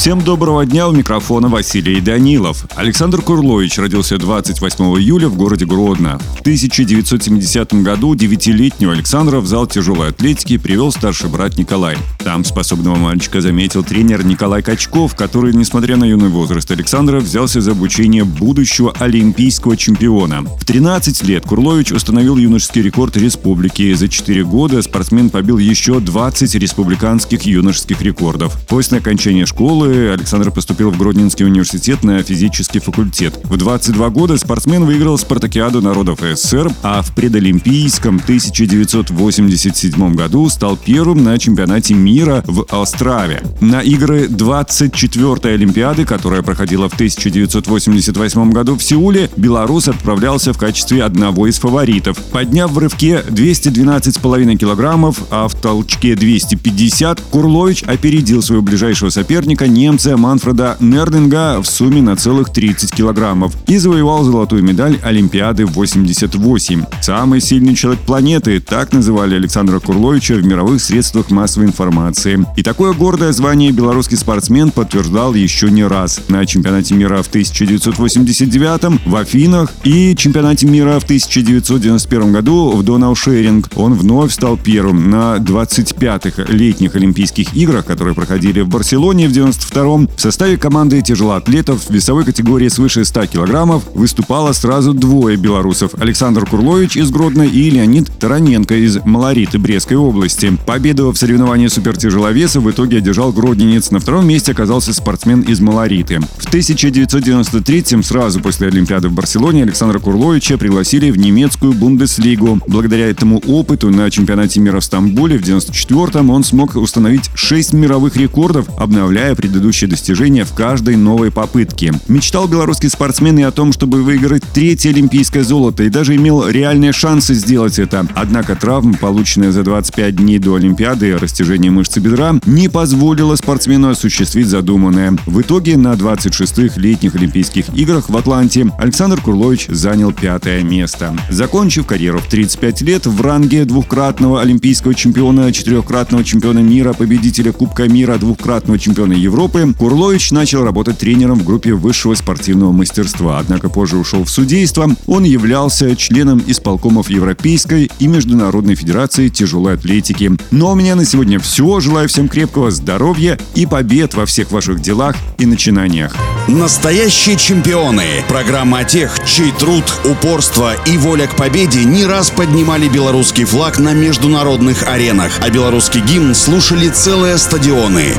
Всем доброго дня, у микрофона Василий Данилов. Александр Курлович родился 28 июля в городе Гродно. В 1970 году девятилетнего Александра в зал тяжелой атлетики привел старший брат Николай. Там способного мальчика заметил тренер Николай Качков, который, несмотря на юный возраст Александра, взялся за обучение будущего олимпийского чемпиона. В 13 лет Курлович установил юношеский рекорд республики. За 4 года спортсмен побил еще 20 республиканских юношеских рекордов. После окончания школы Александр поступил в Гродненский университет на физический факультет. В 22 года спортсмен выиграл спартакиаду народов СССР, а в предолимпийском 1987 году стал первым на чемпионате мира в Острове. На игры 24-й Олимпиады, которая проходила в 1988 году в Сеуле, белорус отправлялся в качестве одного из фаворитов. Подняв в рывке 212,5 килограммов, а в толчке 250, Курлович опередил своего ближайшего соперника немца Манфреда Нердинга в сумме на целых 30 килограммов и завоевал золотую медаль Олимпиады 88. Самый сильный человек планеты, так называли Александра Курловича в мировых средствах массовой информации. И такое гордое звание белорусский спортсмен подтверждал еще не раз. На чемпионате мира в 1989 в Афинах и чемпионате мира в 1991 году в Донаушеринг он вновь стал первым на 25-х летних Олимпийских играх, которые проходили в Барселоне в 92 1992 в составе команды тяжелоатлетов в весовой категории свыше 100 килограммов выступало сразу двое белорусов – Александр Курлович из Гродно и Леонид Тараненко из Малориты Брестской области. Победу в соревновании супертяжеловеса в итоге одержал гродненец. На втором месте оказался спортсмен из Малориты. В 1993-м, сразу после Олимпиады в Барселоне, Александра Курловича пригласили в немецкую Бундеслигу. Благодаря этому опыту на чемпионате мира в Стамбуле в 1994-м он смог установить 6 мировых рекордов, обновляя предыдущие предыдущие достижения в каждой новой попытке. Мечтал белорусский спортсмен и о том, чтобы выиграть третье олимпийское золото и даже имел реальные шансы сделать это. Однако травма, полученная за 25 дней до Олимпиады, растяжение мышцы бедра, не позволило спортсмену осуществить задуманное. В итоге на 26-х летних Олимпийских играх в Атланте Александр Курлович занял пятое место. Закончив карьеру в 35 лет в ранге двухкратного олимпийского чемпиона, четырехкратного чемпиона мира, победителя Кубка мира, двухкратного чемпиона Европы, Европы, Курлович начал работать тренером в группе высшего спортивного мастерства, однако позже ушел в судейство. Он являлся членом исполкомов Европейской и Международной Федерации тяжелой атлетики. Ну а у меня на сегодня все. Желаю всем крепкого здоровья и побед во всех ваших делах и начинаниях. Настоящие чемпионы. Программа о тех, чей труд, упорство и воля к победе не раз поднимали белорусский флаг на международных аренах, а белорусский гимн слушали целые стадионы.